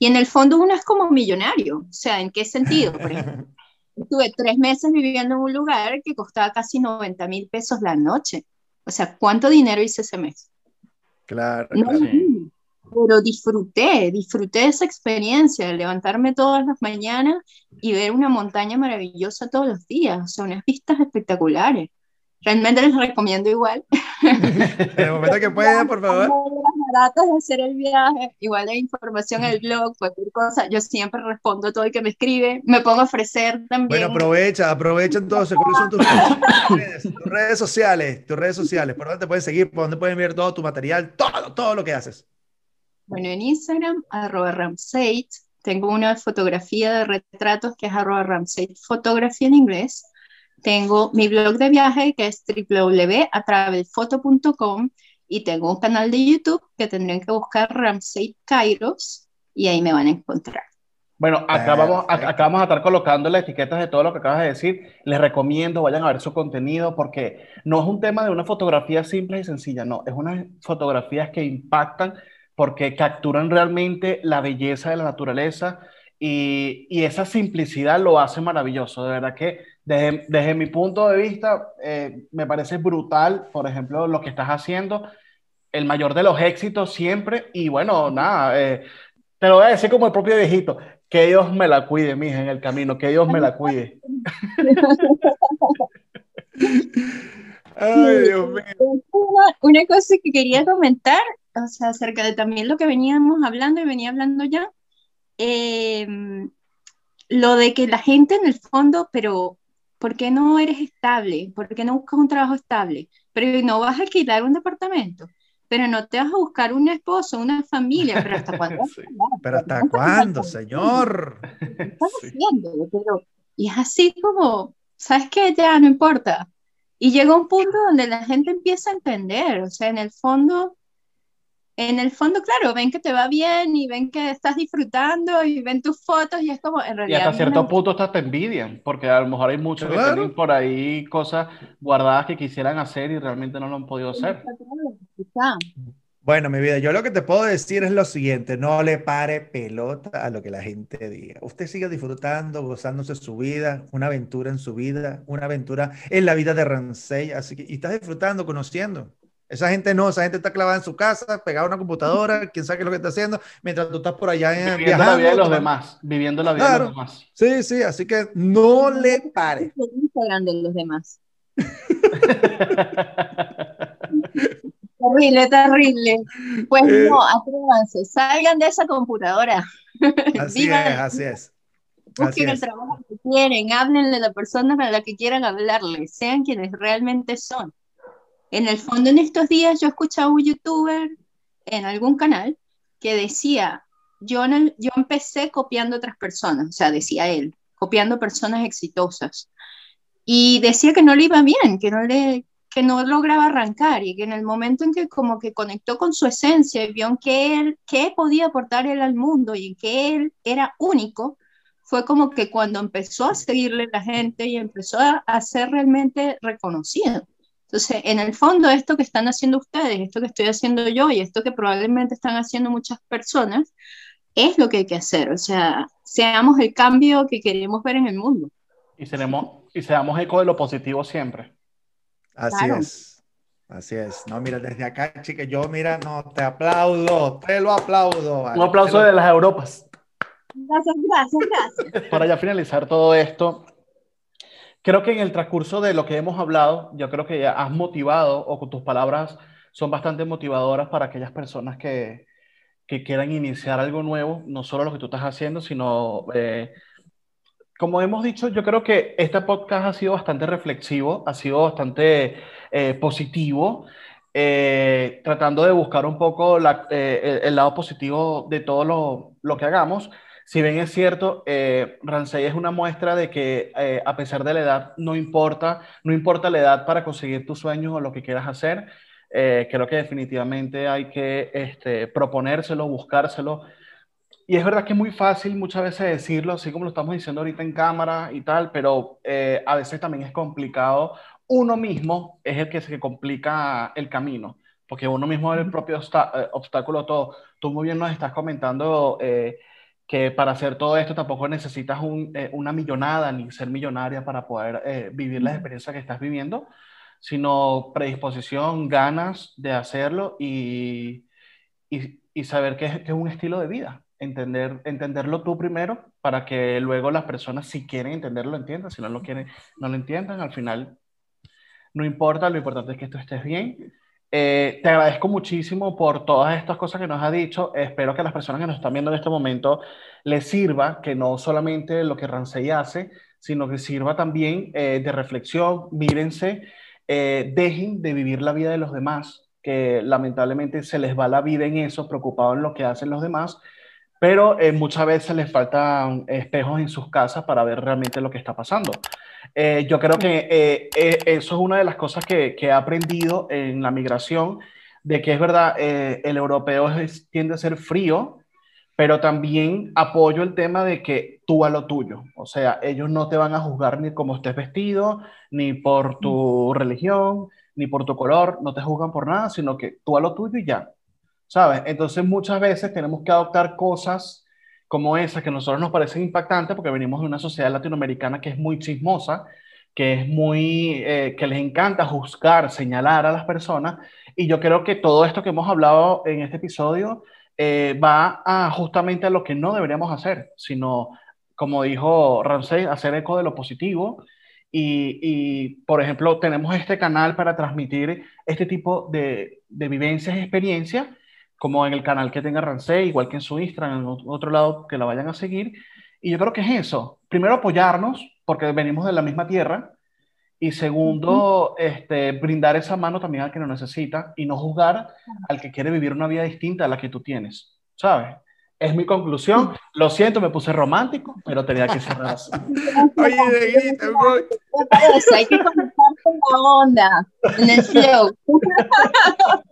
Y en el fondo uno es como millonario. O sea, ¿en qué sentido? Por ejemplo, estuve tres meses viviendo en un lugar que costaba casi 90 mil pesos la noche. O sea, ¿cuánto dinero hice ese mes? Claro, claro pero disfruté, disfruté esa experiencia de levantarme todas las mañanas y ver una montaña maravillosa todos los días, o sea, unas vistas espectaculares. Realmente les recomiendo igual. En el momento que puedan, por favor. Baratos de hacer el viaje, igual hay información en el blog, cualquier cosa, yo siempre respondo todo el que me escribe, me pongo a ofrecer también. Bueno, aprovecha, aprovecha entonces, ¿cuáles son tus redes, tus redes sociales? Tus redes sociales, ¿por dónde te pueden seguir? ¿Por dónde pueden ver todo tu material? Todo, todo lo que haces. Bueno, en Instagram, arroba Ramsate, tengo una fotografía de retratos que es arroba Ramsate Fotografía en inglés. Tengo mi blog de viaje que es www.atravelfoto.com y tengo un canal de YouTube que tendrían que buscar Ramsate Kairos y ahí me van a encontrar. Bueno, acá vamos, acá vamos a estar colocando las etiquetas de todo lo que acabas de decir. Les recomiendo, vayan a ver su contenido porque no es un tema de una fotografía simple y sencilla, no, es unas fotografías que impactan porque capturan realmente la belleza de la naturaleza y, y esa simplicidad lo hace maravilloso. De verdad que desde, desde mi punto de vista eh, me parece brutal, por ejemplo, lo que estás haciendo, el mayor de los éxitos siempre y bueno, nada, eh, te lo voy a decir como el propio viejito, que Dios me la cuide, mija, en el camino, que Dios me la cuide. Ay, Dios mío. Una cosa que quería comentar o sea, acerca de también lo que veníamos hablando y venía hablando ya, eh, lo de que la gente en el fondo, pero ¿por qué no eres estable? ¿Por qué no buscas un trabajo estable? Pero no vas a alquilar un departamento, pero no te vas a buscar un esposo, una familia, pero ¿hasta cuándo? Pero ¿hasta cuándo, señor? Estás haciendo, pero, y es así como, ¿sabes qué? Ya no importa. Y llega un punto donde la gente empieza a entender, o sea, en el fondo, en el fondo, claro, ven que te va bien y ven que estás disfrutando y ven tus fotos y es como, en realidad... Y hasta cierto punto hasta te envidian, porque a lo mejor hay muchos que tienen por ahí cosas guardadas que quisieran hacer y realmente no lo han podido hacer. Bueno, mi vida, yo lo que te puedo decir es lo siguiente, no le pare pelota a lo que la gente diga. Usted sigue disfrutando, gozándose su vida, una aventura en su vida, una aventura en la vida de Ransey, así que y estás disfrutando, conociendo. Esa gente no, esa gente está clavada en su casa, pegada a una computadora, quién sabe qué es lo que está haciendo, mientras tú estás por allá en, viviendo la vida de los demás, viviendo la vida de los demás. Sí, sí, así que no le pare. Instagram de los demás. terrible, terrible. Pues eh, no, atrévanse, salgan de esa computadora. Así es, así es. Busquen el trabajo que quieren, háblenle a la persona a la que quieran hablarle, sean quienes realmente son. En el fondo, en estos días yo escuchaba a un youtuber en algún canal que decía, yo, yo empecé copiando otras personas, o sea, decía él, copiando personas exitosas. Y decía que no le iba bien, que no, le, que no lograba arrancar y que en el momento en que como que conectó con su esencia y vio que él, qué podía aportar él al mundo y que él era único, fue como que cuando empezó a seguirle la gente y empezó a, a ser realmente reconocido. Entonces, en el fondo, esto que están haciendo ustedes, esto que estoy haciendo yo y esto que probablemente están haciendo muchas personas, es lo que hay que hacer. O sea, seamos el cambio que queremos ver en el mundo. Y, seremos, y seamos eco de lo positivo siempre. Así es. Así es. No, mira, desde acá, chica, yo, mira, no, te aplaudo, te lo aplaudo. Un aplauso de las Europas. Gracias, gracias, gracias. Para ya finalizar todo esto, Creo que en el transcurso de lo que hemos hablado, yo creo que ya has motivado o con tus palabras son bastante motivadoras para aquellas personas que, que quieran iniciar algo nuevo, no solo lo que tú estás haciendo, sino, eh, como hemos dicho, yo creo que este podcast ha sido bastante reflexivo, ha sido bastante eh, positivo, eh, tratando de buscar un poco la, el, lado positivo de todo lo, lo que hagamos si bien es cierto, eh, es una muestra de que eh, a pesar de la edad, no importa, no importa la edad para conseguir tus sueños o lo que quieras hacer. Eh, creo que definitivamente hay que este, proponérselo, buscárselo. Y es verdad que es muy fácil muchas veces decirlo, así como lo estamos diciendo ahorita en cámara y tal, pero eh, a veces también es complicado. Uno mismo es el que se complica el camino, porque uno mismo es el propio obstáculo todo. Tú muy bien nos estás comentando que para hacer todo esto tampoco necesitas eh, una millonada ni ser millonaria para poder eh, vivir la experiencia que estás viviendo, sino predisposición, ganas de hacerlo y, y, saber que es, un estilo de vida. Entender, entenderlo tú primero para que luego las personas, si quieren entenderlo, lo entiendan. Si no lo quieren, no lo entiendan. Al final, no importa, lo importante es que tú estés bien eh, te agradezco muchísimo por todas estas cosas que nos ha dicho. Espero que a las personas que nos están viendo en este momento les sirva que no solamente lo que Ransey hace, sino que sirva también eh, de reflexión. Mírense, eh, dejen de vivir la vida de los demás, que lamentablemente se les va la vida en eso, preocupados en lo que hacen los demás, pero muchas veces les faltan espejos en sus casas para ver realmente lo que está pasando. Eh, yo creo que eh, eh, eso es una de las cosas que, que, he aprendido en la migración, de que es verdad, el europeo tiende a ser frío, pero también apoyo el tema de que tú a lo tuyo. O sea, ellos no te van a juzgar ni como estés vestido, ni por tu religión, ni por tu color, no te juzgan por nada, sino que tú a lo tuyo y ya. ¿Sabes? Entonces muchas veces tenemos que adoptar cosas como esa que a nosotros nos parecen impactantes porque venimos de una sociedad latinoamericana que es muy chismosa, que es muy, eh, que les encanta juzgar, señalar a las personas. Y yo creo que todo esto que hemos hablado en este episodio eh, va a justamente a lo que no deberíamos hacer, sino, como dijo Ramsey, hacer eco de lo positivo. Y, y, por ejemplo, tenemos este canal para transmitir este tipo de, de vivencias y experiencias como en el canal que tenga Rancé, igual que en su Instagram, en otro lado que la vayan a seguir. Y yo creo que es eso. Primero apoyarnos, porque venimos de la misma tierra. Y segundo, este, brindar esa mano también al que lo necesita y no juzgar al que quiere vivir una vida distinta a la que tú tienes, ¿sabes? Es mi conclusión. Lo siento, me puse romántico, pero tenía que cerrar así. Oye, Negrita, Hay que conectar con la onda, en el flow.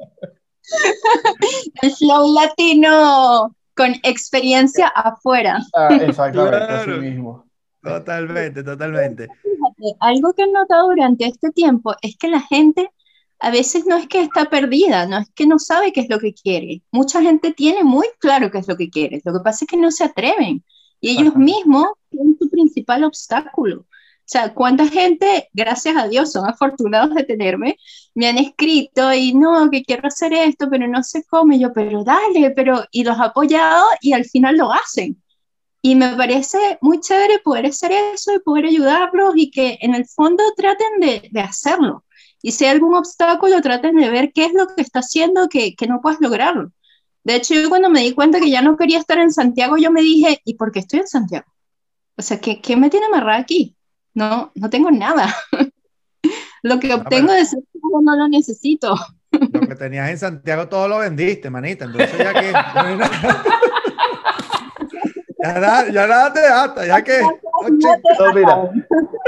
el flow latino con experiencia afuera. Ah, exactamente, así mismo. Totalmente, totalmente. Fíjate, algo que he notado durante este tiempo es que la gente a veces no es que está perdida, no es que no sabe qué es lo que quiere. Mucha gente tiene muy claro qué es lo que quiere. Lo que pasa es que no se atreven y ellos mismos son su principal obstáculo. O sea, cuánta gente, gracias a Dios, son afortunados de tenerme, me han escrito y no, que quiero hacer esto, pero no sé cómo. Y yo, pero dale, pero, y los he apoyado y al final lo hacen. Y me parece muy chévere poder hacer eso y poder ayudarlos y que en el fondo traten de, de hacerlo. Y si hay algún obstáculo, traten de ver qué es lo que está haciendo que, que no puedas lograrlo. De hecho, yo cuando me di cuenta que ya no quería estar en Santiago, yo me dije, ¿y por qué estoy en Santiago? O sea, ¿qué, qué me tiene amarrada aquí? No, no tengo nada. lo que obtengo de Santiago no lo necesito. lo que tenías en Santiago todo lo vendiste, manita. Entonces ya que... ya, nada, ya nada te hasta, ya que... mira,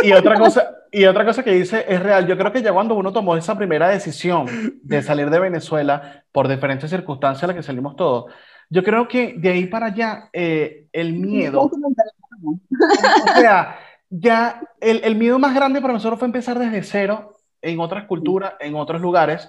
y otra cosa, y otra cosa que dice es real. Yo creo que ya cuando uno tomó esa primera decisión de salir de Venezuela por diferentes circunstancias a las que salimos todos, yo creo que de ahí para allá eh, el miedo, o sea, ya el, el, miedo más grande para nosotros fue empezar desde cero en otras culturas, en otros lugares.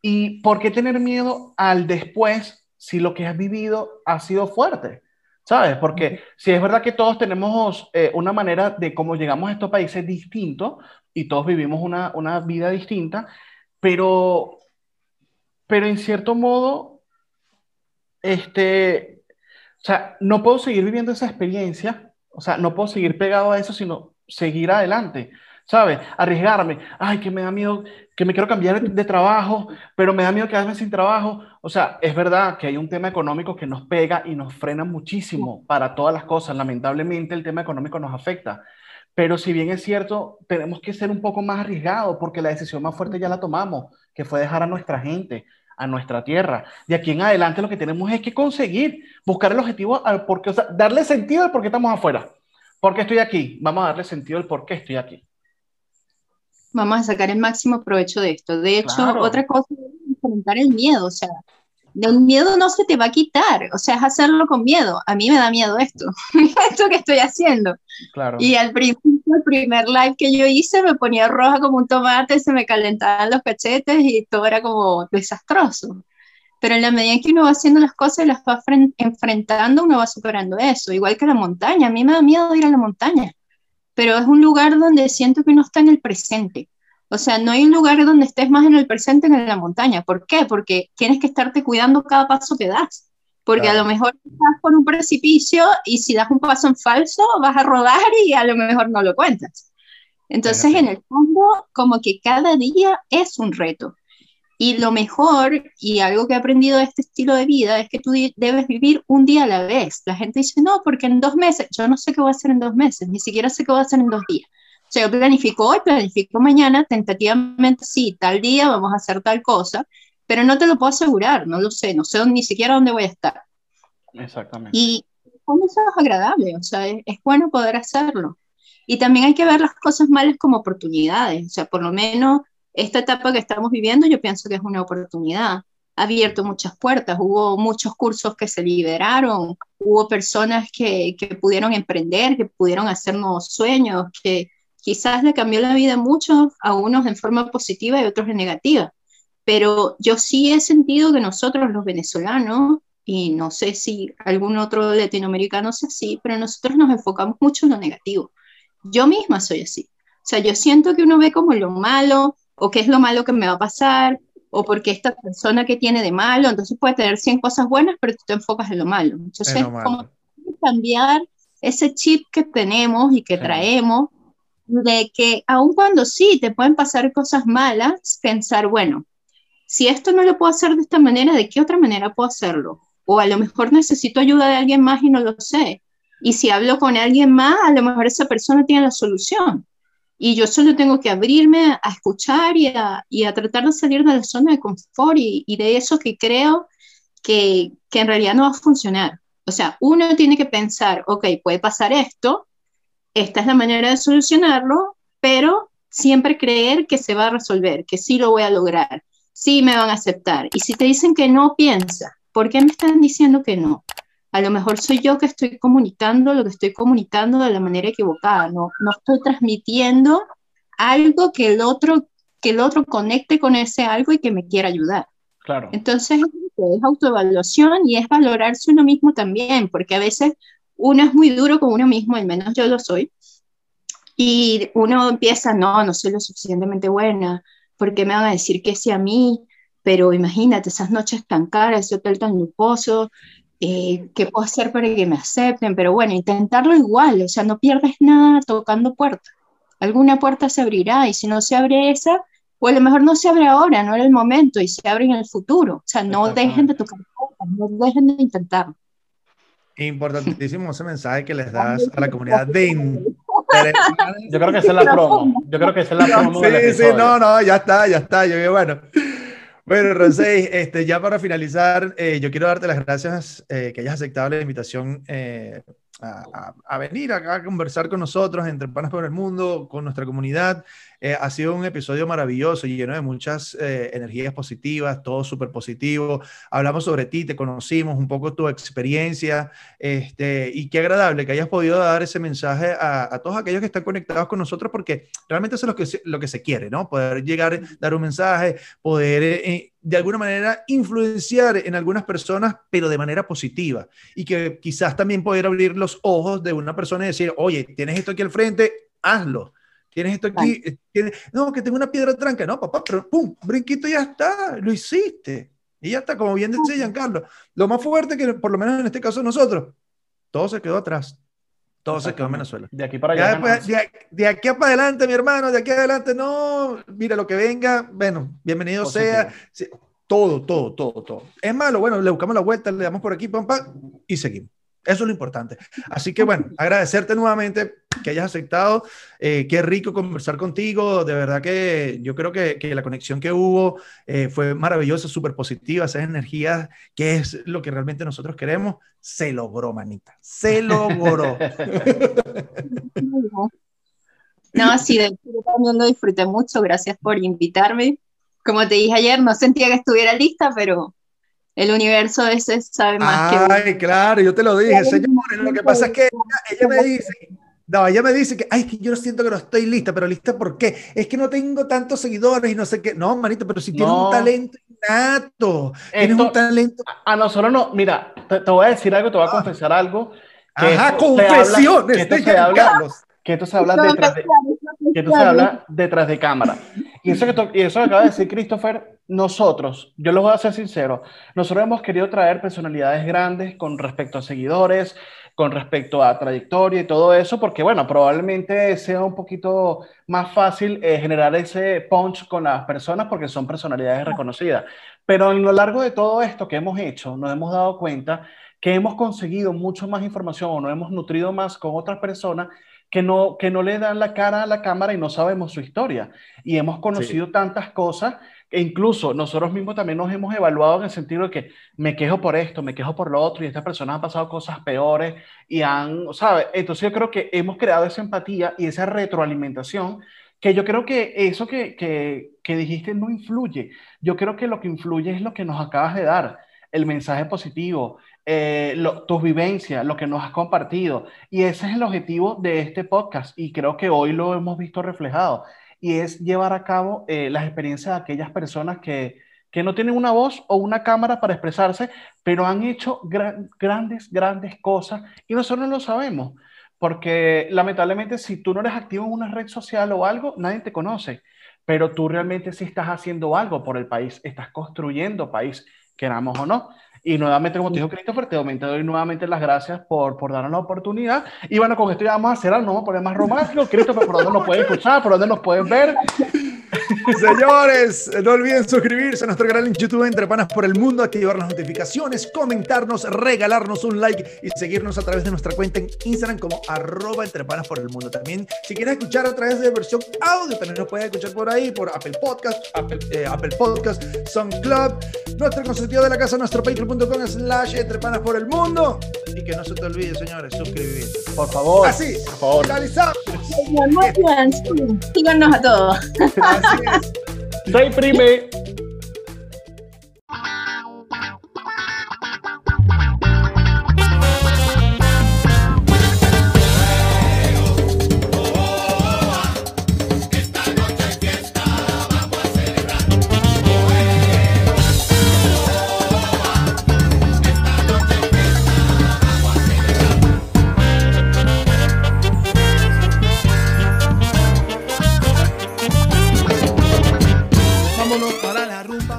¿Y por qué tener miedo al después si lo que has vivido ha sido fuerte? ¿Sabes? Porque si es verdad que todos tenemos eh, una manera de cómo llegamos a estos países distintos y todos vivimos una, una vida distinta, pero, pero en cierto modo, este, o sea, no puedo seguir viviendo esa experiencia, o sea, no puedo seguir pegado a eso, sino seguir adelante. ¿sabes? Arriesgarme, ay, que me da miedo, que me quiero cambiar de, trabajo, pero me da miedo quedarme sin trabajo. O sea, es verdad que hay un tema económico que nos pega y nos frena muchísimo para todas las cosas. Lamentablemente el tema económico nos afecta. Pero si bien es cierto, tenemos que ser un poco más arriesgados porque la decisión más fuerte ya la tomamos, que fue dejar a nuestra gente, a nuestra tierra. De aquí en adelante lo que tenemos es que conseguir, buscar el objetivo, al por o sea, darle sentido al por qué estamos afuera. ¿Por qué estoy aquí? Vamos a darle sentido al por qué estoy aquí vamos a sacar el máximo provecho de esto. De hecho, otra cosa es enfrentar el miedo, o sea, el miedo no se te va a quitar, o sea, es hacerlo con miedo. A mí me da miedo esto, esto que estoy haciendo. Claro. Y al principio, el primer live que yo hice, me ponía roja como un tomate, se me calentaban los cachetes y todo era como desastroso. Pero en la medida en que uno va haciendo las cosas y las va enfrentando, uno va superando eso. Igual que la montaña, a mí me da miedo ir a la montaña pero es un lugar donde siento que uno está en el presente. O sea, no hay un lugar donde estés más en el presente que en la montaña. ¿Por qué? Porque tienes que estarte cuidando cada paso que das. Porque a lo mejor estás por un precipicio y si das un paso en falso vas a rodar y a lo mejor no lo cuentas. Entonces, en el fondo, como que cada día es un reto. Y lo mejor, y algo que he aprendido de este estilo de vida, es que tú debes vivir un día a la vez. La gente dice, no, porque en dos meses, yo no sé qué voy a hacer en dos meses, ni siquiera sé qué voy a hacer en dos días. O sea, yo planifico hoy, planifico mañana, tentativamente sí, tal día vamos a hacer tal cosa, pero no te lo puedo asegurar, no lo sé, no sé ni siquiera dónde voy a estar. Exactamente. Y eso es agradable, o sea, es, es bueno poder hacerlo. Y también hay que ver las cosas malas como oportunidades, o sea, por lo menos esta etapa que estamos viviendo yo pienso que es una oportunidad. Ha abierto muchas puertas, hubo muchos cursos que se liberaron, hubo personas que, que pudieron emprender, que pudieron hacer nuevos sueños, que quizás le cambió la vida a muchos, a unos en forma positiva y otros en negativa. Pero yo sí he sentido que nosotros los venezolanos, y no sé si algún otro latinoamericano sea así, pero nosotros nos enfocamos mucho en lo negativo. Yo misma soy así. O sea, yo siento que uno ve como lo malo, o qué es lo malo que me va a pasar, o porque esta persona que tiene de malo, entonces puede tener 100 cosas buenas, pero tú te enfocas en lo malo. Entonces, es como cambiar ese chip que tenemos y que traemos, de que aun cuando sí te pueden pasar cosas malas, pensar, bueno, si esto no lo puedo hacer de esta manera, ¿de qué otra manera puedo hacerlo? O a lo mejor necesito ayuda de alguien más y no lo sé. Y si hablo con alguien más, a lo mejor esa persona tiene la solución. Y yo solo tengo que abrirme a escuchar y a, y a tratar de salir de la zona de confort y, de eso que creo que, que en realidad no va a funcionar. O sea, uno tiene que pensar, ok, puede pasar esto, esta es la manera de solucionarlo, pero siempre creer que se va a resolver, que sí lo voy a lograr, sí me van a aceptar. Y si te dicen que no, piensa, ¿por qué me están diciendo que no? A lo mejor soy yo que estoy comunicando lo que estoy comunicando de la manera equivocada, no, no estoy transmitiendo algo que el otro que el otro conecte con ese algo y que me quiera ayudar. Claro. Entonces es autoevaluación y es valorarse uno mismo también, porque a veces uno es muy duro con uno mismo, al menos yo lo soy, y uno empieza, no, no soy lo suficientemente buena, ¿por qué me van a decir que sí a mí? Pero imagínate esas noches tan caras, ese hotel tan lujoso, eh, ¿qué puedo hacer para que me acepten? Pero bueno, intentarlo igual, o sea, no pierdes nada tocando puertas. Alguna puerta se abrirá y si no se abre esa, o a lo mejor no se abre ahora, no era el momento y se abre en el futuro. O sea, no dejen de tocar puertas, no dejen de intentarlo. Importantísimo ese mensaje que les das a la comunidad de Yo creo que esa es la promo. Yo creo que esa es la promo. Sí, sí, no, no, ya está, ya está. Yo bueno. Bueno, Rosey, este, ya para finalizar, eh, yo quiero darte las gracias eh, que hayas aceptado la invitación eh, a, a, venir acá a conversar con nosotros, entre Panas por el Mundo, con nuestra comunidad. Eh, ha sido un episodio maravilloso lleno de muchas eh, energías positivas, todo súper positivo. Hablamos sobre ti, te conocimos, un poco tu experiencia, este, y qué agradable que hayas podido dar ese mensaje a, todos aquellos que están conectados con nosotros, porque realmente eso es lo que lo que se quiere, ¿no? Poder llegar, dar un mensaje, poder... Eh, de alguna manera influenciar en algunas personas, pero de manera positiva. Y que quizás también poder abrir los ojos de una persona y decir, oye, tienes esto aquí al frente, hazlo. Tienes esto aquí, eh, no, que tengo una piedra tranca, no, papá, pero pum, brinquito ya está, lo hiciste. Y ya está, como bien dice Giancarlo. Lo más fuerte que, por lo menos en este caso nosotros, todo se quedó atrás. Todo se quedó en Venezuela. De aquí para allá. de, aquí para adelante, mi hermano, de aquí adelante, no, mira lo que venga, bueno, bienvenido sea. todo, todo, todo, todo. Es malo, bueno, le buscamos la vuelta, le damos por aquí, pam, pam, y seguimos. Eso es lo importante. Así que bueno, agradecerte nuevamente que hayas aceptado. Eh, qué rico conversar contigo. De verdad que yo creo que, la conexión que hubo eh, fue maravillosa, súper positiva. Esas energías, que es lo que realmente nosotros queremos, se logró, manita. Se logró. No, sí, yo también lo disfruté mucho. Gracias por invitarme. Como te dije ayer, no sentía que estuviera lista, pero el universo ese sabe más que Ay, claro, yo te lo dije, señores. Lo que pasa es que ella, me dice, no, ella me dice que, ay, que yo siento que no estoy lista, pero lista ¿por qué? Es que no tengo tantos seguidores y no sé qué. No, manito, pero si tienes un talento innato, tienes un talento. A nosotros no, mira, te, voy a decir algo, te voy a ah. confesar algo. Ajá, confesiones. que esto se habla, que esto se habla detrás de, que esto se habla detrás de cámara. Y eso que, y eso que acaba de decir Christopher, nosotros, yo lo voy a ser sincero, nosotros hemos querido traer personalidades grandes con respecto a seguidores, con respecto a trayectoria y todo eso, porque bueno, probablemente sea un poquito más fácil eh, generar ese punch con las personas porque son personalidades reconocidas. Pero en lo largo de todo esto que hemos hecho, nos hemos dado cuenta que hemos conseguido mucho más información o nos hemos nutrido más con otras personas que no, que no le dan la cara a la cámara y no sabemos su historia. Y hemos conocido tantas cosas que incluso nosotros mismos también nos hemos evaluado en el sentido de que me quejo por esto, me quejo por lo otro y estas personas han pasado cosas peores y han, ¿sabes? Entonces yo creo que hemos creado esa empatía y esa retroalimentación que yo creo que eso que, que, que dijiste no influye. Yo creo que lo que influye es lo que nos acabas de dar, el mensaje positivo, eh, tus vivencias, lo que nos has compartido. Y ese es el objetivo de este podcast y creo que hoy lo hemos visto reflejado. Y es llevar a cabo eh, las experiencias de aquellas personas que, que no tienen una voz o una cámara para expresarse, pero han hecho grandes, grandes cosas y nosotros no lo sabemos. Porque lamentablemente si tú no eres activo en una red social o algo, nadie te conoce. Pero tú realmente sí estás haciendo algo por el país, estás construyendo país, queramos o no. Y nuevamente, como te dijo Christopher, te doy nuevamente las gracias por, por darnos la oportunidad. Y bueno, con esto ya vamos a algo, no vamos a poner más romántico. Christopher, ¿por dónde nos pueden escuchar? ¿Por dónde nos pueden ver? Señores, no olviden suscribirse a nuestro canal en YouTube Entre Panas por el Mundo, activar las notificaciones, comentarnos, regalarnos un like y seguirnos a través de nuestra cuenta en Instagram como arroba Entre Panas por el Mundo. También, si quieres escuchar a través de versión audio, también nos puedes escuchar por ahí, por Apple Podcast, Apple, eh, Apple Podcast, SoundCloud, nuestro consentido de la casa, nuestro patreon.com slash Entre Panas por el Mundo. Y que no se te olvide, señores, suscribirse. Por favor. Así, por favor. finalizamos. Síganos a todos. Así es. Soy prime.